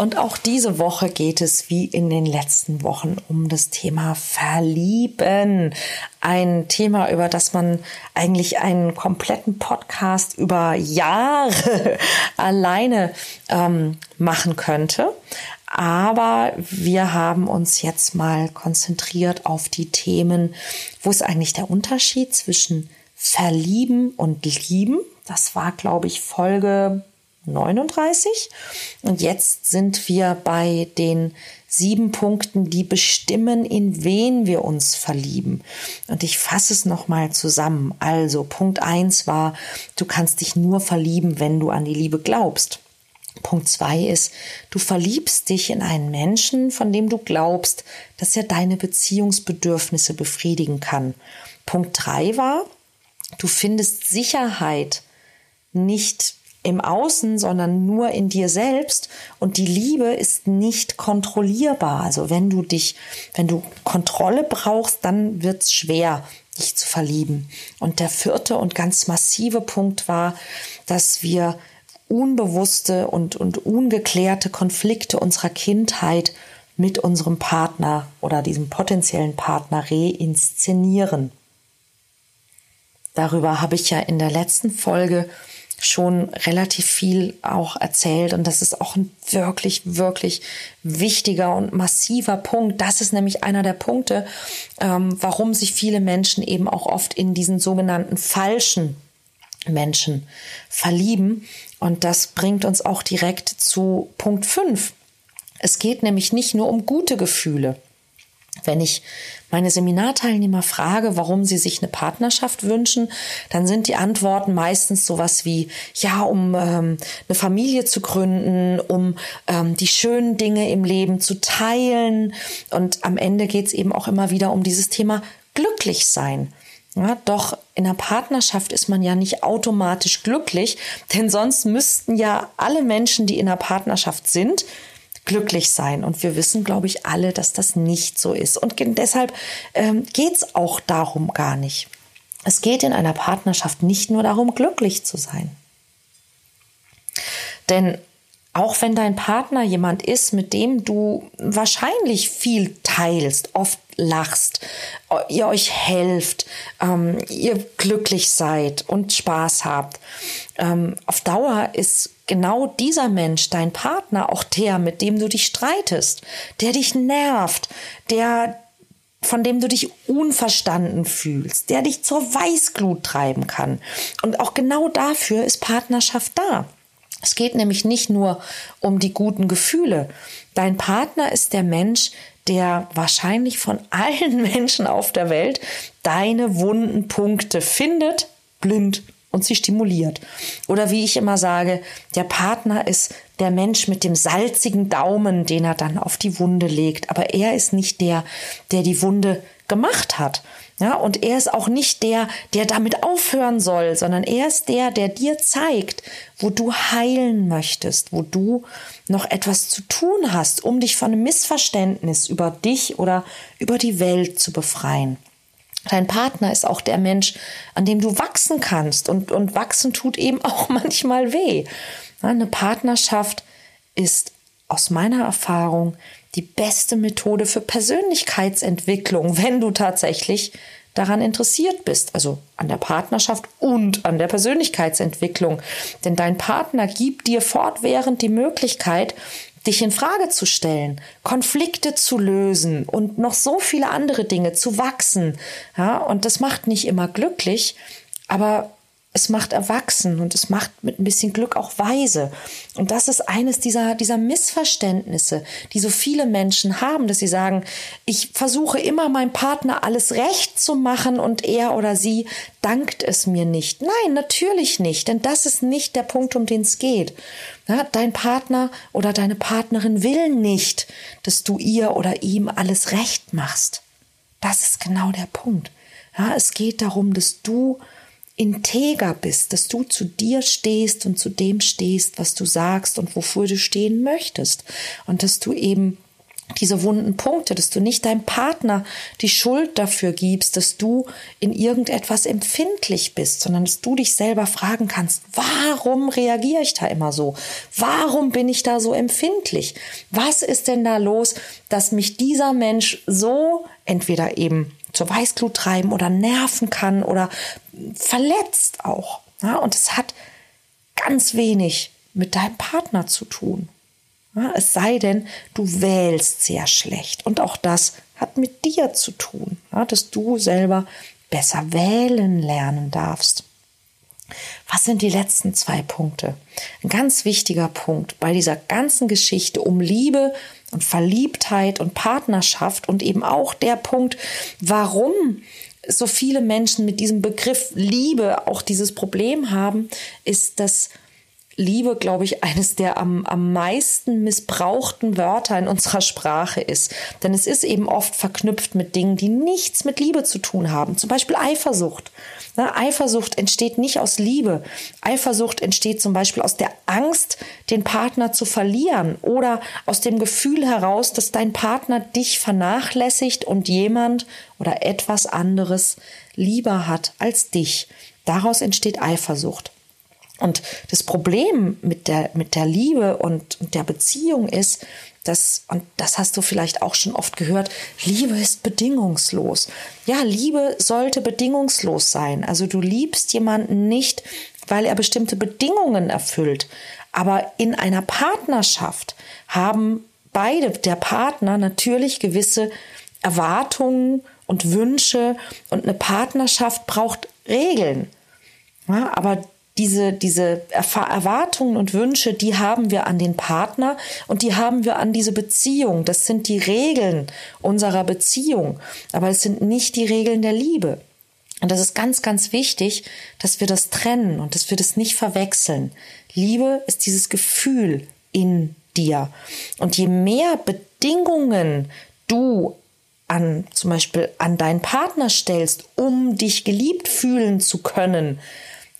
Und auch diese Woche geht es wie in den letzten Wochen um das Thema Verlieben. Ein Thema, über das man eigentlich einen kompletten Podcast über Jahre alleine ähm, machen könnte. Aber wir haben uns jetzt mal konzentriert auf die Themen, wo ist eigentlich der Unterschied zwischen Verlieben und Lieben. Das war, glaube ich, Folge 39. Und jetzt sind wir bei den sieben Punkten, die bestimmen, in wen wir uns verlieben. Und ich fasse es nochmal zusammen. Also Punkt eins war, du kannst dich nur verlieben, wenn du an die Liebe glaubst. Punkt zwei ist, du verliebst dich in einen Menschen, von dem du glaubst, dass er deine Beziehungsbedürfnisse befriedigen kann. Punkt drei war, Du findest Sicherheit nicht im Außen, sondern nur in dir selbst. Und die Liebe ist nicht kontrollierbar. Also wenn du dich, wenn du Kontrolle brauchst, dann wird's schwer, dich zu verlieben. Und der vierte und ganz massive Punkt war, dass wir unbewusste und, und ungeklärte Konflikte unserer Kindheit mit unserem Partner oder diesem potenziellen Partner reinszenieren. Darüber habe ich ja in der letzten Folge schon relativ viel auch erzählt und das ist auch ein wirklich, wirklich wichtiger und massiver Punkt. Das ist nämlich einer der Punkte, ähm, warum sich viele Menschen eben auch oft in diesen sogenannten falschen Menschen verlieben. Und das bringt uns auch direkt zu Punkt 5. Es geht nämlich nicht nur um gute Gefühle. Wenn ich meine Seminarteilnehmer frage, warum sie sich eine Partnerschaft wünschen, dann sind die Antworten meistens sowas wie, ja, um ähm, eine Familie zu gründen, um ähm, die schönen Dinge im Leben zu teilen. Und am Ende geht es eben auch immer wieder um dieses Thema glücklich sein. Ja, doch in der Partnerschaft ist man ja nicht automatisch glücklich, denn sonst müssten ja alle Menschen, die in der Partnerschaft sind, glücklich sein. Und wir wissen, glaube ich, alle, dass das nicht so ist. Und deshalb ähm, geht es auch darum gar nicht. Es geht in einer Partnerschaft nicht nur darum, glücklich zu sein. Denn auch wenn dein Partner jemand ist, mit dem du wahrscheinlich viel teilst, oft lachst, ihr euch helft, ähm, ihr glücklich seid und Spaß habt, ähm, auf Dauer ist genau dieser Mensch, dein Partner, auch der, mit dem du dich streitest, der dich nervt, der von dem du dich unverstanden fühlst, der dich zur Weißglut treiben kann. Und auch genau dafür ist Partnerschaft da. Es geht nämlich nicht nur um die guten Gefühle. Dein Partner ist der Mensch, der wahrscheinlich von allen Menschen auf der Welt deine wunden Punkte findet, blind und sie stimuliert. Oder wie ich immer sage, der Partner ist der Mensch mit dem salzigen Daumen, den er dann auf die Wunde legt. Aber er ist nicht der, der die Wunde gemacht hat. Ja, und er ist auch nicht der, der damit aufhören soll, sondern er ist der, der dir zeigt, wo du heilen möchtest, wo du noch etwas zu tun hast, um dich von einem Missverständnis über dich oder über die Welt zu befreien. Dein Partner ist auch der Mensch, an dem du wachsen kannst. Und, und wachsen tut eben auch manchmal weh. Eine Partnerschaft ist aus meiner Erfahrung die beste Methode für Persönlichkeitsentwicklung, wenn du tatsächlich daran interessiert bist, also an der Partnerschaft und an der Persönlichkeitsentwicklung. Denn dein Partner gibt dir fortwährend die Möglichkeit, dich in Frage zu stellen, Konflikte zu lösen und noch so viele andere Dinge zu wachsen. Ja, und das macht nicht immer glücklich, aber es macht erwachsen und es macht mit ein bisschen Glück auch weise. Und das ist eines dieser, dieser Missverständnisse, die so viele Menschen haben, dass sie sagen, ich versuche immer meinem Partner alles recht zu machen und er oder sie dankt es mir nicht. Nein, natürlich nicht, denn das ist nicht der Punkt, um den es geht. Ja, dein Partner oder deine Partnerin will nicht, dass du ihr oder ihm alles recht machst. Das ist genau der Punkt. Ja, es geht darum, dass du integer bist, dass du zu dir stehst und zu dem stehst, was du sagst und wofür du stehen möchtest. Und dass du eben diese wunden Punkte, dass du nicht deinem Partner die Schuld dafür gibst, dass du in irgendetwas empfindlich bist, sondern dass du dich selber fragen kannst, warum reagiere ich da immer so? Warum bin ich da so empfindlich? Was ist denn da los, dass mich dieser Mensch so entweder eben zur Weißglut treiben oder nerven kann oder verletzt auch? Ja, und es hat ganz wenig mit deinem Partner zu tun. Ja, es sei denn, du wählst sehr schlecht. Und auch das hat mit dir zu tun, ja, dass du selber besser wählen lernen darfst. Was sind die letzten zwei Punkte? Ein ganz wichtiger Punkt bei dieser ganzen Geschichte um Liebe und Verliebtheit und Partnerschaft und eben auch der Punkt, warum so viele Menschen mit diesem Begriff Liebe auch dieses Problem haben, ist, dass Liebe, glaube ich, eines der am, am meisten missbrauchten Wörter in unserer Sprache ist. Denn es ist eben oft verknüpft mit Dingen, die nichts mit Liebe zu tun haben. Zum Beispiel Eifersucht. Na, Eifersucht entsteht nicht aus Liebe. Eifersucht entsteht zum Beispiel aus der Angst, den Partner zu verlieren oder aus dem Gefühl heraus, dass dein Partner dich vernachlässigt und jemand oder etwas anderes lieber hat als dich. Daraus entsteht Eifersucht. Und das Problem mit der, mit der Liebe und, der Beziehung ist, dass, und das hast du vielleicht auch schon oft gehört, Liebe ist bedingungslos. Ja, Liebe sollte bedingungslos sein. Also du liebst jemanden nicht, weil er bestimmte Bedingungen erfüllt. Aber in einer Partnerschaft haben beide, der Partner, natürlich gewisse Erwartungen und Wünsche und eine Partnerschaft braucht Regeln. Ja, aber diese, diese Erwartungen und Wünsche, die haben wir an den Partner und die haben wir an diese Beziehung. Das sind die Regeln unserer Beziehung, aber es sind nicht die Regeln der Liebe. Und das ist ganz, ganz wichtig, dass wir das trennen und dass wir das nicht verwechseln. Liebe ist dieses Gefühl in dir. Und je mehr Bedingungen du an, zum Beispiel an deinen Partner stellst, um dich geliebt fühlen zu können,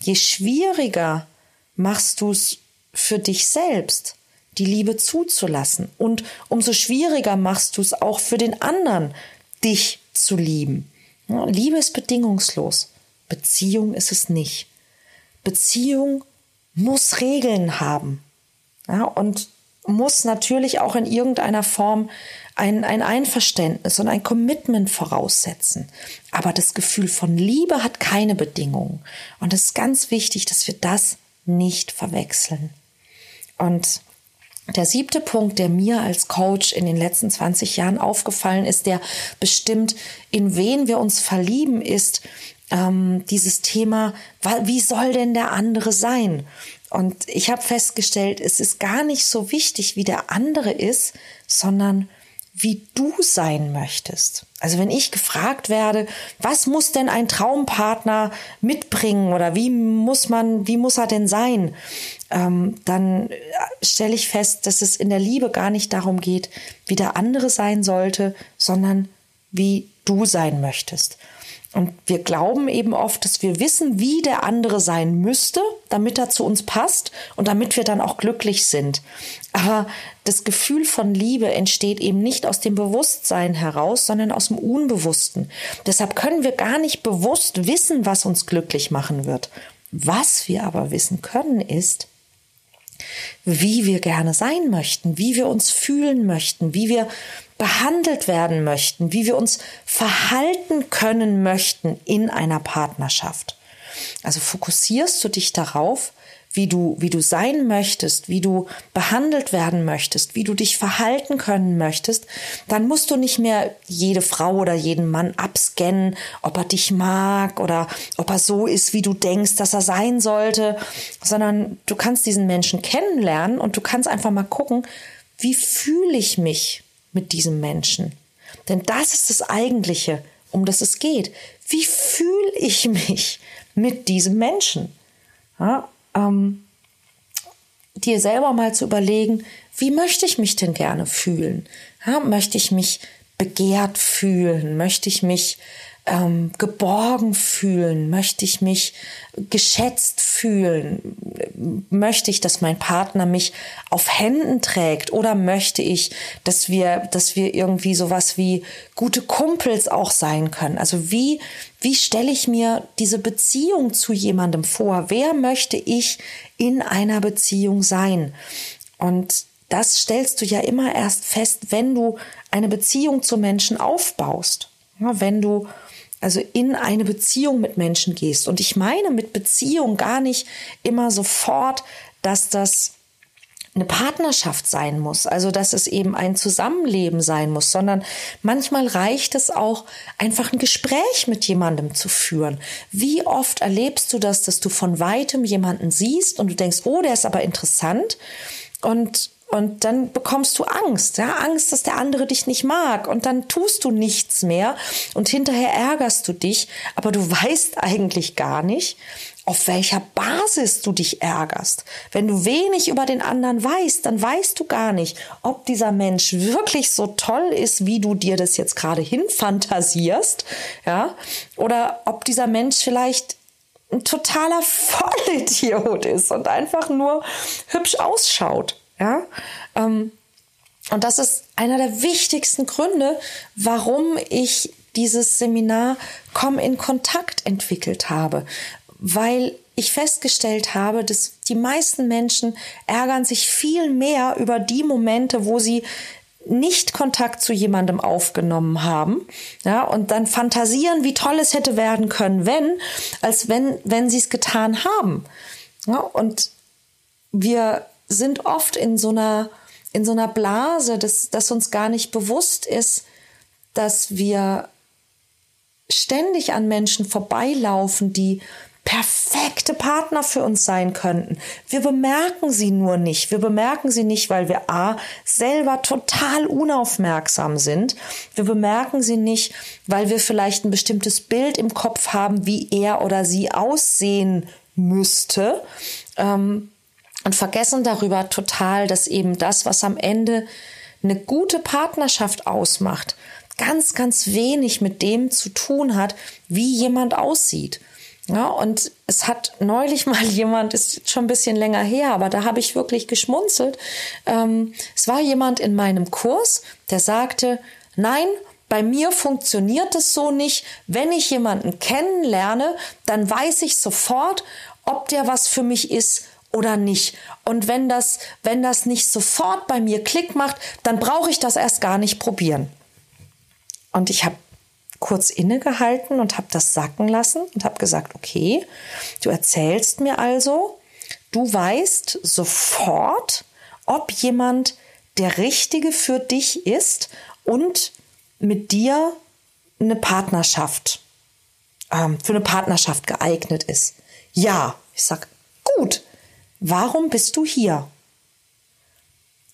je schwieriger machst du es für dich selbst, die Liebe zuzulassen. Und umso schwieriger machst du es auch für den anderen, dich zu lieben. Liebe ist bedingungslos. Beziehung ist es nicht. Beziehung muss Regeln haben. Ja, und muss natürlich auch in irgendeiner Form ein, ein Einverständnis und ein Commitment voraussetzen. Aber das Gefühl von Liebe hat keine Bedingungen. Und es ist ganz wichtig, dass wir das nicht verwechseln. Und der siebte Punkt, der mir als Coach in den letzten 20 Jahren aufgefallen ist, der bestimmt, in wen wir uns verlieben, ist ähm, dieses Thema, wie soll denn der andere sein? Und ich habe festgestellt, es ist gar nicht so wichtig, wie der andere ist, sondern wie du sein möchtest. Also wenn ich gefragt werde, was muss denn ein Traumpartner mitbringen oder wie muss man, wie muss er denn sein, ähm, dann stelle ich fest, dass es in der Liebe gar nicht darum geht, wie der andere sein sollte, sondern wie du sein möchtest. Und wir glauben eben oft, dass wir wissen, wie der andere sein müsste, damit er zu uns passt und damit wir dann auch glücklich sind. Aber das Gefühl von Liebe entsteht eben nicht aus dem Bewusstsein heraus, sondern aus dem Unbewussten. Deshalb können wir gar nicht bewusst wissen, was uns glücklich machen wird. Was wir aber wissen können, ist, wie wir gerne sein möchten, wie wir uns fühlen möchten, wie wir behandelt werden möchten, wie wir uns verhalten können möchten in einer Partnerschaft. Also fokussierst du dich darauf, wie du, wie du sein möchtest, wie du behandelt werden möchtest, wie du dich verhalten können möchtest, dann musst du nicht mehr jede Frau oder jeden Mann abscannen, ob er dich mag oder ob er so ist, wie du denkst, dass er sein sollte, sondern du kannst diesen Menschen kennenlernen und du kannst einfach mal gucken, wie fühle ich mich mit diesem Menschen? Denn das ist das Eigentliche, um das es geht. Wie fühle ich mich mit diesem Menschen? Ja, ähm, dir selber mal zu überlegen, wie möchte ich mich denn gerne fühlen? Ja, möchte ich mich begehrt fühlen? Möchte ich mich ähm, geborgen fühlen? Möchte ich mich geschätzt fühlen? Möchte ich, dass mein Partner mich auf Händen trägt? Oder möchte ich, dass wir, dass wir irgendwie sowas wie gute Kumpels auch sein können? Also wie, wie stelle ich mir diese Beziehung zu jemandem vor? Wer möchte ich in einer Beziehung sein? Und das stellst du ja immer erst fest, wenn du eine Beziehung zu Menschen aufbaust. Wenn du also in eine Beziehung mit Menschen gehst. Und ich meine mit Beziehung gar nicht immer sofort, dass das eine Partnerschaft sein muss, also dass es eben ein Zusammenleben sein muss, sondern manchmal reicht es auch, einfach ein Gespräch mit jemandem zu führen. Wie oft erlebst du das, dass du von weitem jemanden siehst und du denkst, oh, der ist aber interessant und und dann bekommst du Angst, ja, Angst, dass der andere dich nicht mag. Und dann tust du nichts mehr und hinterher ärgerst du dich, aber du weißt eigentlich gar nicht, auf welcher Basis du dich ärgerst. Wenn du wenig über den anderen weißt, dann weißt du gar nicht, ob dieser Mensch wirklich so toll ist, wie du dir das jetzt gerade hinfantasierst, ja, oder ob dieser Mensch vielleicht ein totaler Vollidiot ist und einfach nur hübsch ausschaut. Ja? Ähm, und das ist einer der wichtigsten Gründe, warum ich dieses Seminar Komm in Kontakt entwickelt habe, weil ich festgestellt habe, dass die meisten Menschen ärgern sich viel mehr über die Momente, wo sie nicht Kontakt zu jemandem aufgenommen haben, ja, und dann fantasieren, wie toll es hätte werden können, wenn, als wenn, wenn sie es getan haben. Ja, und wir sind oft in so einer, in so einer Blase, dass, dass uns gar nicht bewusst ist, dass wir ständig an Menschen vorbeilaufen, die perfekte Partner für uns sein könnten. Wir bemerken sie nur nicht. Wir bemerken sie nicht, weil wir A selber total unaufmerksam sind. Wir bemerken sie nicht, weil wir vielleicht ein bestimmtes Bild im Kopf haben, wie er oder sie aussehen müsste. Ähm, und vergessen darüber total, dass eben das, was am Ende eine gute Partnerschaft ausmacht, ganz, ganz wenig mit dem zu tun hat, wie jemand aussieht. Ja, und es hat neulich mal jemand, ist schon ein bisschen länger her, aber da habe ich wirklich geschmunzelt. Ähm, es war jemand in meinem Kurs, der sagte, nein, bei mir funktioniert es so nicht. Wenn ich jemanden kennenlerne, dann weiß ich sofort, ob der was für mich ist oder nicht. Und wenn das, wenn das nicht sofort bei mir Klick macht, dann brauche ich das erst gar nicht probieren. Und ich habe kurz innegehalten und habe das sacken lassen und habe gesagt, okay, du erzählst mir also, du weißt sofort, ob jemand der Richtige für dich ist und mit dir eine Partnerschaft, ähm, für eine Partnerschaft geeignet ist. Ja, ich sag, gut, warum bist du hier?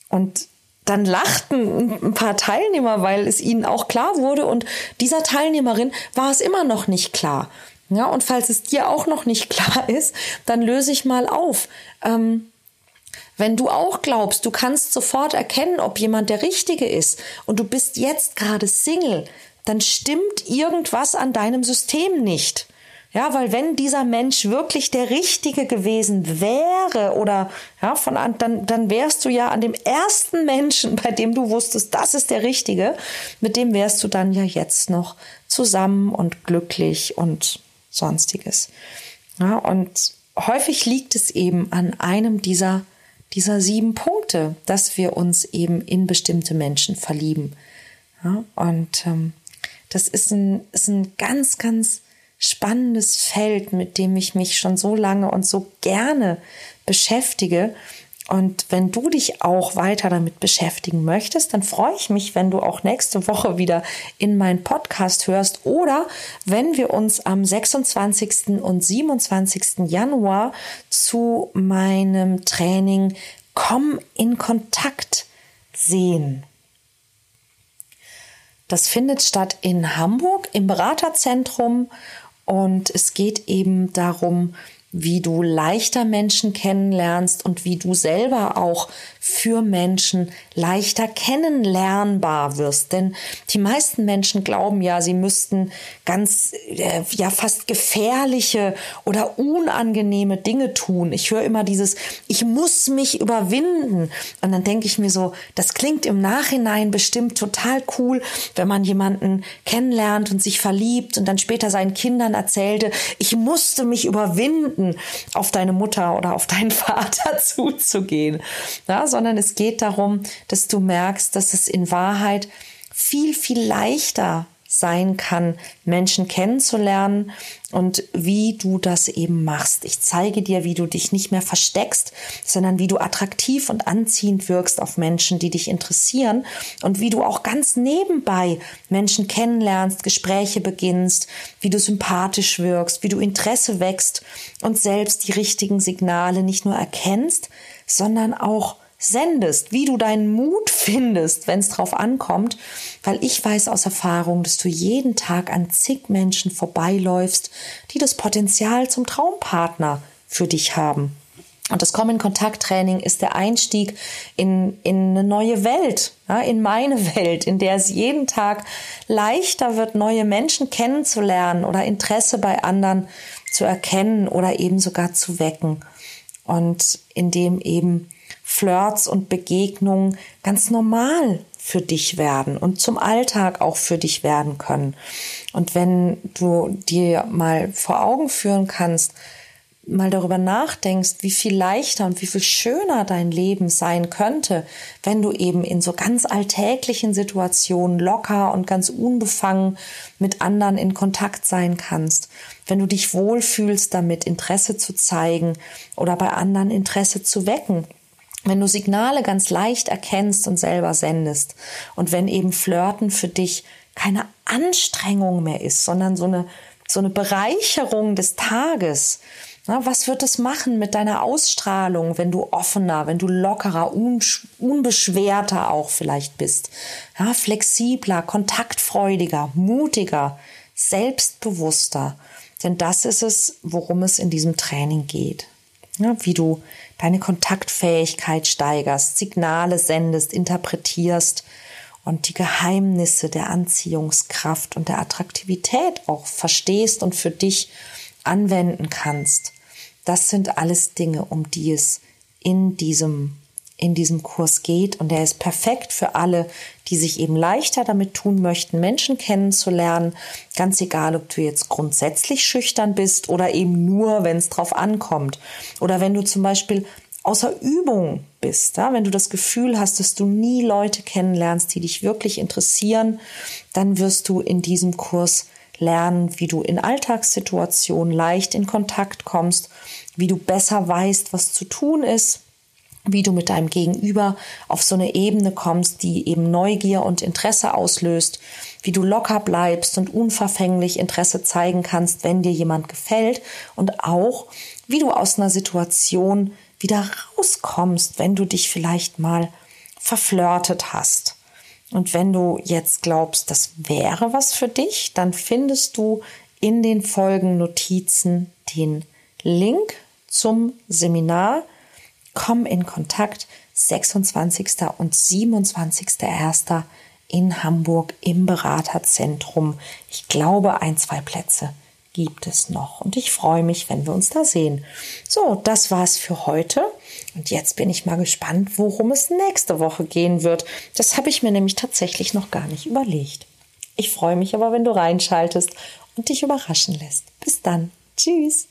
Und dann lachten ein paar Teilnehmer, weil es ihnen auch klar wurde und dieser Teilnehmerin war es immer noch nicht klar. Ja, und falls es dir auch noch nicht klar ist, dann löse ich mal auf. Ähm, wenn du auch glaubst, du kannst sofort erkennen, ob jemand der Richtige ist und du bist jetzt gerade Single, dann stimmt irgendwas an deinem System nicht. Ja, weil wenn dieser Mensch wirklich der Richtige gewesen wäre oder ja, von dann, dann wärst du ja an dem ersten Menschen, bei dem du wusstest, das ist der Richtige, mit dem wärst du dann ja jetzt noch zusammen und glücklich und sonstiges. Ja, und häufig liegt es eben an einem dieser, dieser sieben Punkte, dass wir uns eben in bestimmte Menschen verlieben. Ja, und ähm, das ist ein, ist ein ganz, ganz spannendes Feld, mit dem ich mich schon so lange und so gerne beschäftige. Und wenn du dich auch weiter damit beschäftigen möchtest, dann freue ich mich, wenn du auch nächste Woche wieder in meinen Podcast hörst oder wenn wir uns am 26. und 27. Januar zu meinem Training Komm in Kontakt sehen. Das findet statt in Hamburg im Beraterzentrum und es geht eben darum, wie du leichter Menschen kennenlernst und wie du selber auch für Menschen leichter kennenlernbar wirst. Denn die meisten Menschen glauben ja, sie müssten ganz, äh, ja, fast gefährliche oder unangenehme Dinge tun. Ich höre immer dieses, ich muss mich überwinden. Und dann denke ich mir so, das klingt im Nachhinein bestimmt total cool, wenn man jemanden kennenlernt und sich verliebt und dann später seinen Kindern erzählte, ich musste mich überwinden, auf deine Mutter oder auf deinen Vater zuzugehen. Ja, so sondern es geht darum, dass du merkst, dass es in Wahrheit viel, viel leichter sein kann, Menschen kennenzulernen und wie du das eben machst. Ich zeige dir, wie du dich nicht mehr versteckst, sondern wie du attraktiv und anziehend wirkst auf Menschen, die dich interessieren und wie du auch ganz nebenbei Menschen kennenlernst, Gespräche beginnst, wie du sympathisch wirkst, wie du Interesse wächst und selbst die richtigen Signale nicht nur erkennst, sondern auch sendest, wie du deinen Mut findest, wenn es drauf ankommt, weil ich weiß aus Erfahrung, dass du jeden Tag an zig Menschen vorbeiläufst, die das Potenzial zum Traumpartner für dich haben. Und das Kommen-Kontakt-Training ist der Einstieg in, in eine neue Welt, ja, in meine Welt, in der es jeden Tag leichter wird, neue Menschen kennenzulernen oder Interesse bei anderen zu erkennen oder eben sogar zu wecken. Und in dem eben Flirts und Begegnungen ganz normal für dich werden und zum Alltag auch für dich werden können. Und wenn du dir mal vor Augen führen kannst, mal darüber nachdenkst, wie viel leichter und wie viel schöner dein Leben sein könnte, wenn du eben in so ganz alltäglichen Situationen locker und ganz unbefangen mit anderen in Kontakt sein kannst, wenn du dich wohlfühlst damit, Interesse zu zeigen oder bei anderen Interesse zu wecken wenn du Signale ganz leicht erkennst und selber sendest und wenn eben Flirten für dich keine Anstrengung mehr ist, sondern so eine, so eine Bereicherung des Tages. Was wird es machen mit deiner Ausstrahlung, wenn du offener, wenn du lockerer, unbeschwerter auch vielleicht bist? Ja, flexibler, kontaktfreudiger, mutiger, selbstbewusster. Denn das ist es, worum es in diesem Training geht. Ja, wie du deine Kontaktfähigkeit steigerst, Signale sendest, interpretierst und die Geheimnisse der Anziehungskraft und der Attraktivität auch verstehst und für dich anwenden kannst. Das sind alles Dinge, um die es in diesem in diesem Kurs geht und der ist perfekt für alle, die sich eben leichter damit tun möchten, Menschen kennenzulernen, ganz egal, ob du jetzt grundsätzlich schüchtern bist oder eben nur, wenn es drauf ankommt. Oder wenn du zum Beispiel außer Übung bist, ja, wenn du das Gefühl hast, dass du nie Leute kennenlernst, die dich wirklich interessieren, dann wirst du in diesem Kurs lernen, wie du in Alltagssituationen leicht in Kontakt kommst, wie du besser weißt, was zu tun ist, wie du mit deinem Gegenüber auf so eine Ebene kommst, die eben Neugier und Interesse auslöst, wie du locker bleibst und unverfänglich Interesse zeigen kannst, wenn dir jemand gefällt und auch, wie du aus einer Situation wieder rauskommst, wenn du dich vielleicht mal verflirtet hast. Und wenn du jetzt glaubst, das wäre was für dich, dann findest du in den Folgennotizen den Link zum Seminar Komm in Kontakt 26. und 27.01. in Hamburg im Beraterzentrum. Ich glaube, ein, zwei Plätze gibt es noch. Und ich freue mich, wenn wir uns da sehen. So, das war's für heute. Und jetzt bin ich mal gespannt, worum es nächste Woche gehen wird. Das habe ich mir nämlich tatsächlich noch gar nicht überlegt. Ich freue mich aber, wenn du reinschaltest und dich überraschen lässt. Bis dann. Tschüss.